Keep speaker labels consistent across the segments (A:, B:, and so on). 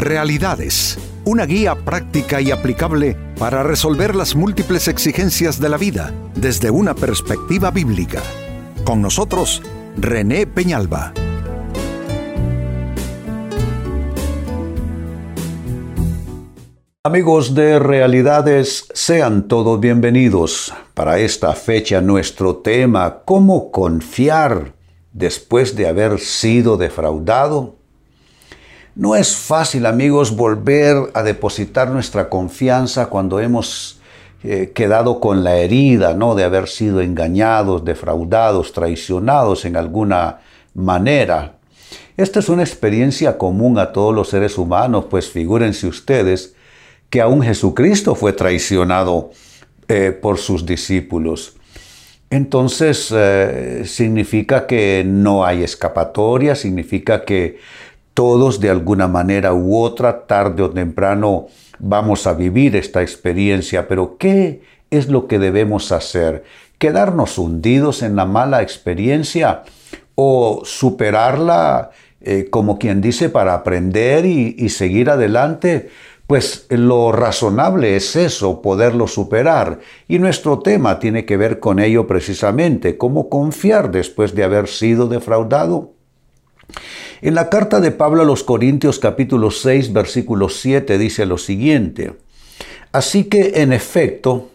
A: Realidades, una guía práctica y aplicable para resolver las múltiples exigencias de la vida desde una perspectiva bíblica. Con nosotros, René Peñalba.
B: Amigos de Realidades, sean todos bienvenidos. Para esta fecha nuestro tema, ¿cómo confiar después de haber sido defraudado? No es fácil, amigos, volver a depositar nuestra confianza cuando hemos eh, quedado con la herida, ¿no? De haber sido engañados, defraudados, traicionados en alguna manera. Esta es una experiencia común a todos los seres humanos, pues figúrense ustedes que aún Jesucristo fue traicionado eh, por sus discípulos. Entonces eh, significa que no hay escapatoria, significa que todos de alguna manera u otra, tarde o temprano, vamos a vivir esta experiencia, pero ¿qué es lo que debemos hacer? ¿Quedarnos hundidos en la mala experiencia o superarla, eh, como quien dice, para aprender y, y seguir adelante? Pues lo razonable es eso, poderlo superar. Y nuestro tema tiene que ver con ello precisamente, cómo confiar después de haber sido defraudado. En la carta de Pablo a los Corintios capítulo 6 versículo 7 dice lo siguiente, Así que en efecto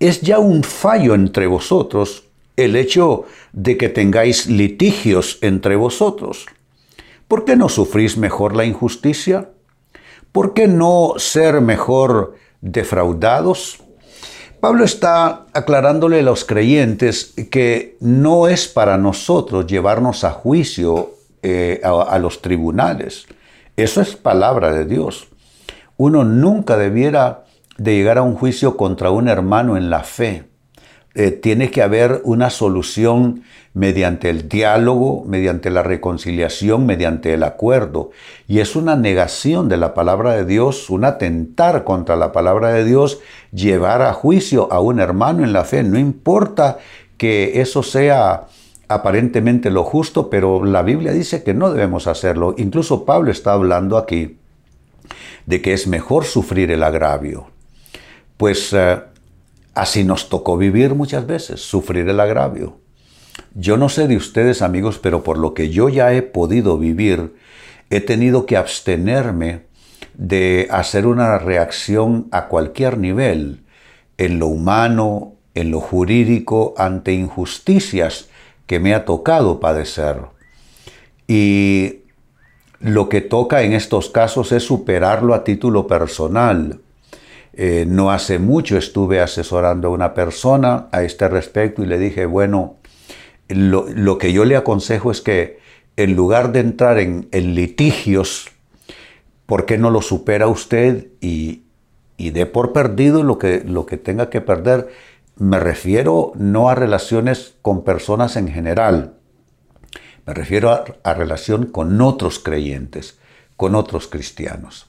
B: es ya un fallo entre vosotros el hecho de que tengáis litigios entre vosotros. ¿Por qué no sufrís mejor la injusticia? ¿Por qué no ser mejor defraudados? Pablo está aclarándole a los creyentes que no es para nosotros llevarnos a juicio eh, a, los tribunales. Eso es palabra de Dios. Uno nunca debiera de llegar a un juicio contra un hermano en la fe. Eh, tiene que haber una solución mediante el diálogo, mediante la reconciliación, mediante el acuerdo. Y es una negación de la palabra de Dios, un atentar contra la palabra de Dios, llevar a juicio a un hermano en la fe. No importa que eso sea aparentemente lo justo, pero la Biblia dice que no debemos hacerlo. Incluso Pablo está hablando aquí de que es mejor sufrir el agravio. Pues eh, así nos tocó vivir muchas veces, sufrir el agravio. Yo no sé de ustedes amigos, pero por lo que yo ya he podido vivir, he tenido que abstenerme de hacer una reacción a cualquier nivel, en lo humano, en lo jurídico, ante injusticias que me ha tocado padecer. Y lo que toca en estos casos es superarlo a título personal. Eh, no hace mucho estuve asesorando a una persona a este respecto y le dije, bueno, lo, que yo le aconsejo es que en lugar de entrar en, litigios, ¿por qué no lo supera usted y, y dé por perdido lo que, lo que tenga que perder? Me refiero no a relaciones con personas en general, me refiero a, relación con otros creyentes, con otros cristianos.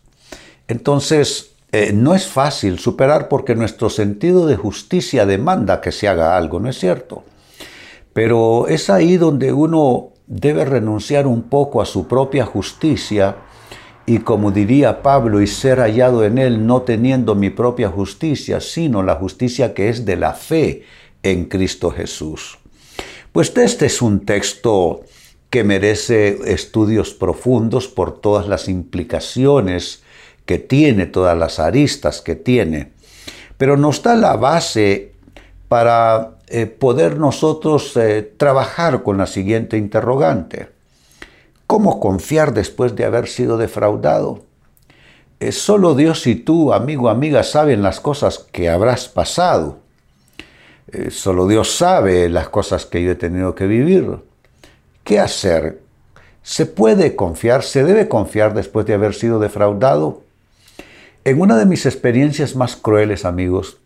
B: Entonces, eh, no es fácil superar porque nuestro sentido de justicia demanda que se haga algo, ¿no es cierto? Pero es ahí donde uno debe renunciar un poco a su propia justicia y como diría Pablo, y ser hallado en él no teniendo mi propia justicia, sino la justicia que es de la fe en Cristo Jesús. Pues este es un texto que merece estudios profundos por todas las implicaciones que tiene, todas las aristas que tiene, pero nos da la base para eh, poder nosotros eh, trabajar con la siguiente interrogante. ¿Cómo confiar después de haber sido defraudado? Es solo Dios y tú, amigo, amiga, saben las cosas que habrás pasado. Eh, solo Dios sabe las cosas que yo he tenido que vivir. ¿Qué hacer? ¿Se puede confiar? ¿Se debe confiar después de haber sido defraudado? En una de mis experiencias más crueles, amigos,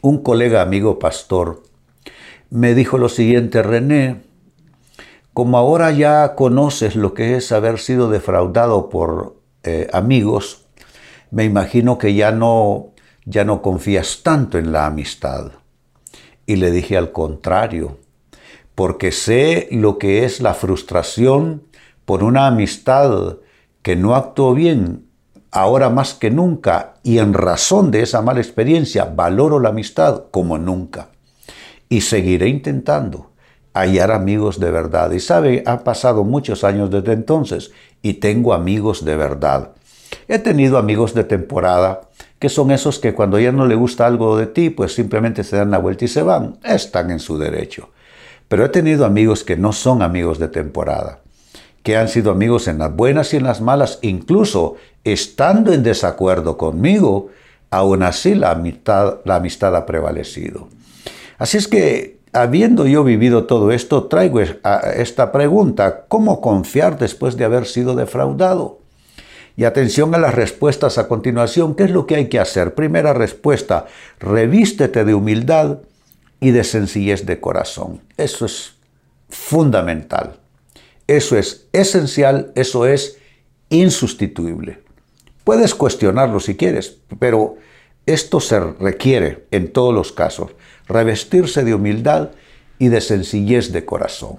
B: un colega amigo pastor me dijo lo siguiente, René, como ahora ya conoces lo que es haber sido defraudado por eh, amigos, me imagino que ya no, ya no confías tanto en la amistad. Y le dije al contrario, porque sé lo que es la frustración por una amistad que no actuó bien Ahora más que nunca, y en razón de esa mala experiencia, valoro la amistad como nunca. Y seguiré intentando hallar amigos de verdad. Y sabe, han pasado muchos años desde entonces y tengo amigos de verdad. He tenido amigos de temporada, que son esos que cuando ya no le gusta algo de ti, pues simplemente se dan la vuelta y se van. Están en su derecho. Pero he tenido amigos que no son amigos de temporada que han sido amigos en las buenas y en las malas, incluso estando en desacuerdo conmigo, aún así la amistad, la amistad ha prevalecido. Así es que, habiendo yo vivido todo esto, traigo esta pregunta, ¿cómo confiar después de haber sido defraudado? Y atención a las respuestas a continuación, ¿qué es lo que hay que hacer? Primera respuesta, revístete de humildad y de sencillez de corazón. Eso es fundamental. Eso es esencial, eso es insustituible. Puedes cuestionarlo si quieres, pero esto se requiere en todos los casos, revestirse de humildad y de sencillez de corazón.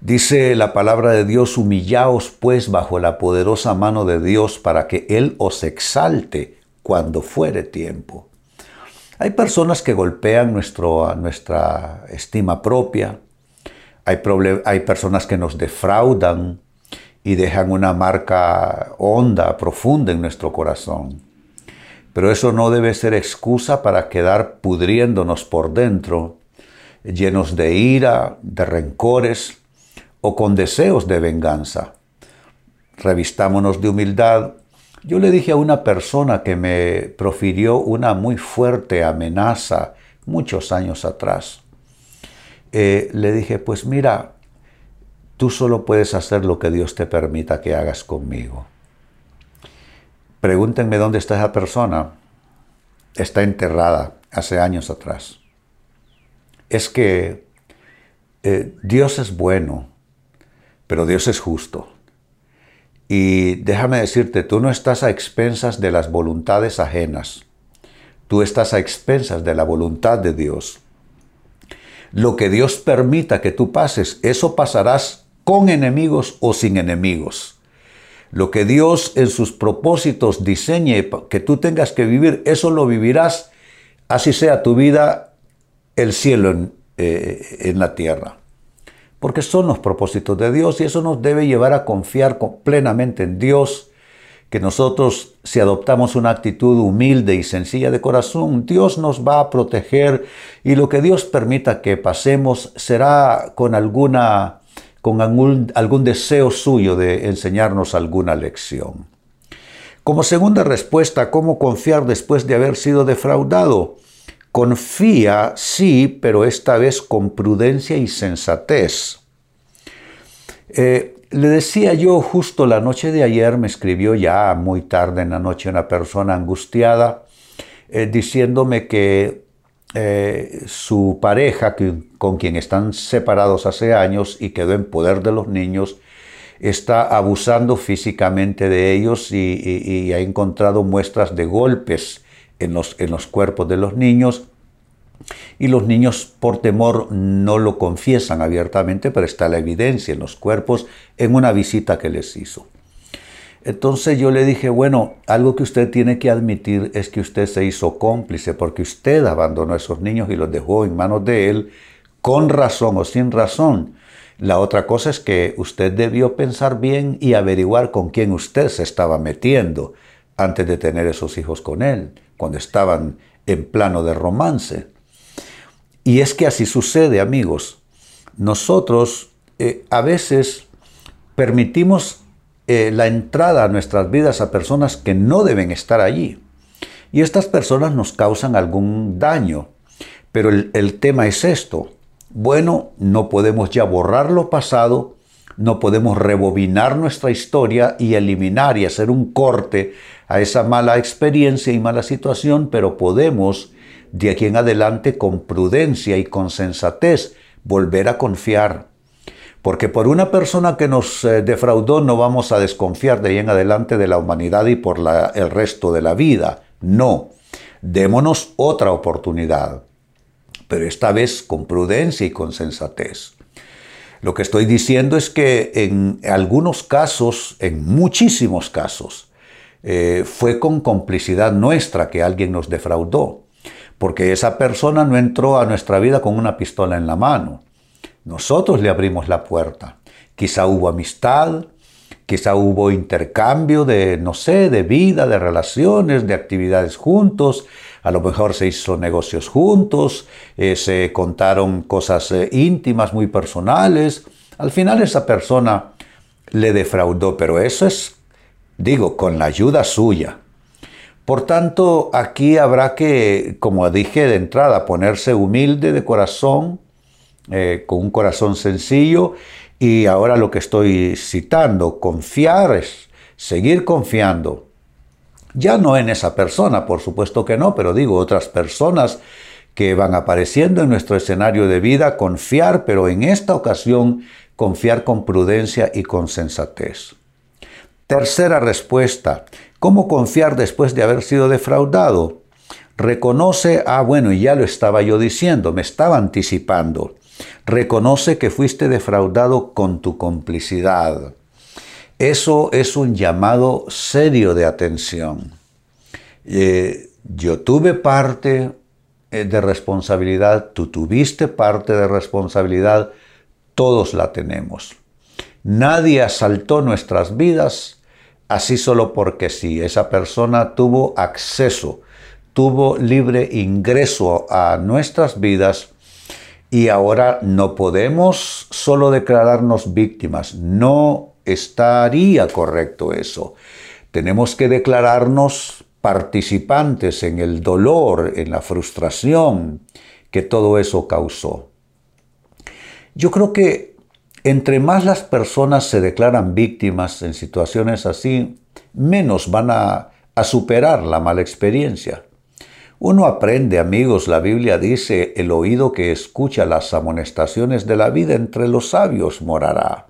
B: Dice la palabra de Dios, humillaos pues bajo la poderosa mano de Dios para que Él os exalte cuando fuere tiempo. Hay personas que golpean nuestro, nuestra estima propia, hay, hay personas que nos defraudan y dejan una marca honda, profunda en nuestro corazón. Pero eso no debe ser excusa para quedar pudriéndonos por dentro, llenos de ira, de rencores o con deseos de venganza. Revistámonos de humildad. Yo le dije a una persona que me profirió una muy fuerte amenaza muchos años atrás. Eh, le dije, pues mira, tú solo puedes hacer lo que Dios te permita que hagas conmigo. Pregúntenme dónde está esa persona. Está enterrada hace años atrás. Es que eh, Dios es bueno, pero Dios es justo. Y déjame decirte, tú no estás a expensas de las voluntades ajenas. Tú estás a expensas de la voluntad de Dios. Lo que Dios permita que tú pases, eso pasarás con enemigos o sin enemigos. Lo que Dios en sus propósitos diseñe que tú tengas que vivir, eso lo vivirás, así sea tu vida el cielo en, eh, en la tierra. Porque son los propósitos de Dios y eso nos debe llevar a confiar plenamente en Dios que nosotros, si adoptamos una actitud humilde y sencilla de corazón, Dios nos va a proteger y lo que Dios permita que pasemos será con alguna con algún, deseo suyo de enseñarnos alguna lección. Como segunda respuesta, ¿cómo confiar después de haber sido defraudado? Confía, sí, pero esta vez con prudencia y sensatez. Eh, le decía yo justo la noche de ayer, me escribió ya muy tarde en la noche una persona angustiada, eh, diciéndome que eh, su pareja, con quien están separados hace años y quedó en poder de los niños, está abusando físicamente de ellos y, ha encontrado muestras de golpes los, en los cuerpos de los niños y los niños por temor no lo confiesan abiertamente, pero está la evidencia en los cuerpos en una visita que les hizo. Entonces yo le dije, bueno, algo que usted tiene que admitir es que usted se hizo cómplice porque usted abandonó a esos niños y los dejó en manos de él con razón o sin razón. La otra cosa es que usted debió pensar bien y averiguar con quién usted se estaba metiendo antes de tener esos hijos con él, cuando estaban en plano de romance. Y es que así sucede, amigos. Nosotros eh, a veces permitimos eh, la entrada a nuestras vidas a personas que no deben estar allí. Y estas personas nos causan algún daño. Pero el, el tema es esto. Bueno, no podemos ya borrar lo pasado, no podemos rebobinar nuestra historia y eliminar y hacer un corte a esa mala experiencia y mala situación, pero podemos de aquí en adelante con prudencia y con sensatez volver a confiar. Porque por una persona que nos eh, defraudó no vamos a desconfiar de ahí en adelante de la humanidad y por el resto de la vida. No, démonos otra oportunidad, pero esta vez con prudencia y con sensatez. Lo que estoy diciendo es que en algunos casos, en muchísimos casos, eh, fue con complicidad nuestra que alguien nos defraudó, porque esa persona no entró a nuestra vida con una pistola en la mano. Nosotros le abrimos la puerta. Quizá hubo amistad, quizá hubo intercambio de, no sé, de vida, de relaciones, de actividades juntos, a lo mejor se hizo negocios juntos, eh, se contaron cosas eh, íntimas, muy personales. Al final esa persona le defraudó, pero eso es digo, con la ayuda suya. Por tanto, aquí habrá que, como dije de entrada, ponerse humilde de corazón, eh, con un corazón sencillo, y ahora lo que estoy citando, confiar es seguir confiando. Ya no en esa persona, por supuesto que no, pero digo otras personas que van apareciendo en nuestro escenario de vida, confiar, pero en esta ocasión confiar con prudencia y con sensatez. Tercera respuesta, ¿cómo confiar después de haber sido defraudado? Reconoce, ah bueno, y ya lo estaba yo diciendo, me estaba anticipando. Reconoce que fuiste defraudado con tu complicidad. Eso es un llamado serio de atención. Eh, yo tuve parte eh, de responsabilidad, tú tuviste parte de responsabilidad, todos la tenemos. Nadie asaltó nuestras vidas así solo porque sí. Esa persona tuvo acceso, tuvo libre ingreso a nuestras vidas y ahora no podemos solo declararnos víctimas. No estaría correcto eso. Tenemos que declararnos participantes en el dolor, en la frustración que todo eso causó. Yo creo que entre más las personas se declaran víctimas en situaciones así, menos van a, superar la mala experiencia. Uno aprende, amigos, la Biblia dice, el oído que escucha las amonestaciones de la vida entre los sabios morará.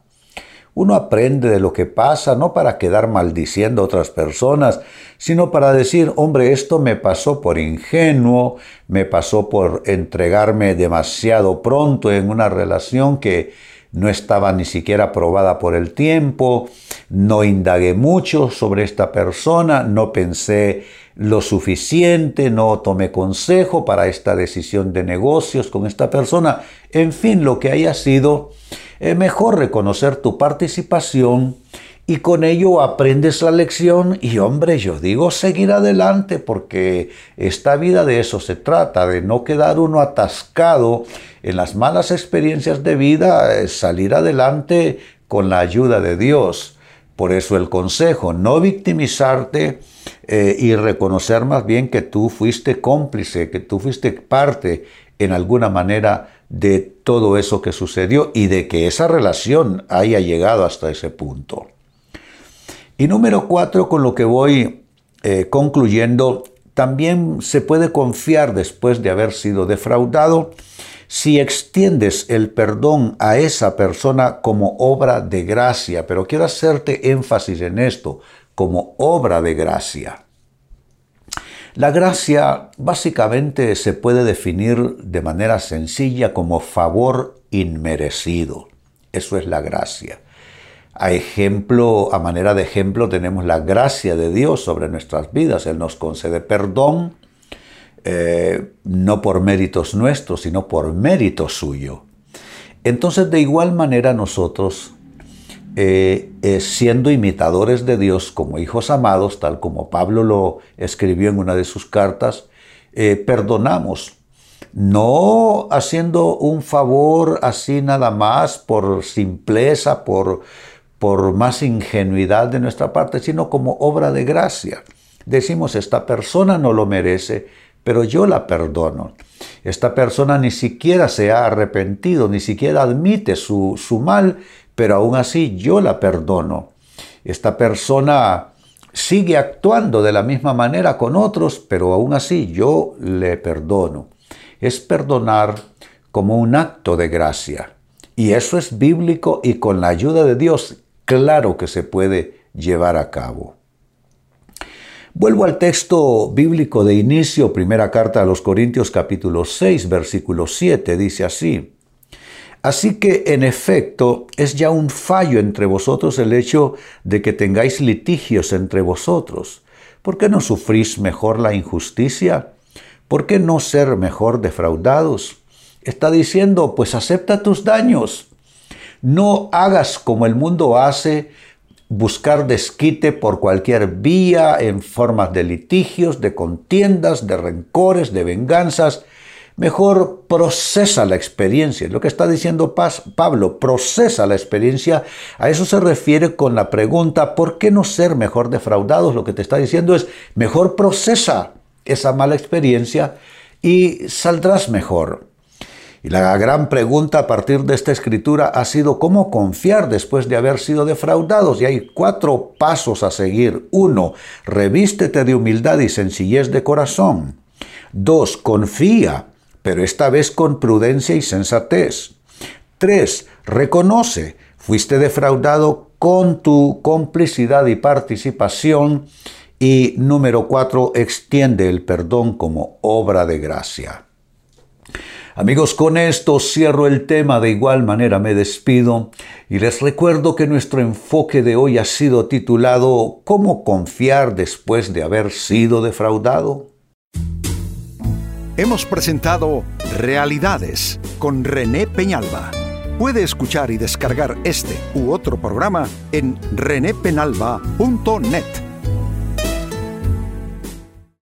B: Uno aprende de lo que pasa no para quedar maldiciendo a otras personas, sino para decir, hombre, esto me pasó por ingenuo, me pasó por entregarme demasiado pronto en una relación que no estaba ni siquiera probada por el tiempo, no indagué mucho sobre esta persona, no pensé lo suficiente, no tomé consejo para esta decisión de negocios con esta persona, en fin, lo que haya sido, es mejor reconocer tu participación y con ello aprendes la lección y hombre, yo digo seguir adelante porque esta vida de eso se trata, de no quedar uno atascado en las malas experiencias de vida, eh, salir adelante con la ayuda de Dios. Por eso el consejo, no victimizarte eh, y reconocer más bien que tú fuiste cómplice, que tú fuiste parte en alguna manera de todo eso que sucedió y de que esa relación haya llegado hasta ese punto. Y número cuatro, con lo que voy eh, concluyendo, también se puede confiar después de haber sido defraudado si extiendes el perdón a esa persona como obra de gracia. Pero quiero hacerte énfasis en esto, como obra de gracia. La gracia básicamente se puede definir de manera sencilla como favor inmerecido. Eso es la gracia. A ejemplo, a manera de ejemplo, tenemos la gracia de Dios sobre nuestras vidas. Él nos concede perdón, eh, no por méritos nuestros, sino por mérito suyo. Entonces, de igual manera, nosotros, eh, eh, siendo imitadores de Dios como hijos amados, tal como Pablo lo escribió en una de sus cartas, perdonamos no haciendo un favor así nada más por simpleza, por, por más ingenuidad de nuestra parte, sino como obra de gracia. Decimos, esta persona no lo merece, pero yo la perdono. Esta persona ni siquiera se ha arrepentido, ni siquiera admite su, su mal, pero aún así yo la perdono. Esta persona sigue actuando de la misma manera con otros, pero aún así yo le perdono. Es perdonar como un acto de gracia. Y eso es bíblico y con la ayuda de Dios claro que se puede llevar a cabo. Vuelvo al texto bíblico de inicio, primera carta a los Corintios capítulo 6, versículo 7, dice así, Así que en efecto es ya un fallo entre vosotros el hecho de que tengáis litigios entre vosotros. ¿Por qué no sufrís mejor la injusticia? ¿Por qué no ser mejor defraudados? Está diciendo, pues acepta tus daños. No hagas como el mundo hace, buscar desquite por cualquier vía en formas de litigios, de contiendas, de rencores, de venganzas. Mejor procesa la experiencia. Lo que está diciendo Pablo, procesa la experiencia. A eso se refiere con la pregunta, ¿por qué no ser mejor defraudados? Lo que te está diciendo es, mejor procesa esa mala experiencia y saldrás mejor. Y la gran pregunta a partir de esta escritura ha sido cómo confiar después de haber sido defraudados. Y hay cuatro pasos a seguir. Uno, revístete de humildad y sencillez de corazón. Dos, confía, pero esta vez con prudencia y sensatez. Tres, reconoce, fuiste defraudado con tu complicidad y participación. Y número cuatro, extiende el perdón como obra de gracia. Amigos, con esto cierro el tema, de igual manera me despido y les recuerdo que nuestro enfoque de hoy ha sido titulado ¿Cómo confiar después de haber sido defraudado?
A: Hemos presentado Realidades con René Peñalba. Puede escuchar y descargar este u otro programa en renépenalba.net.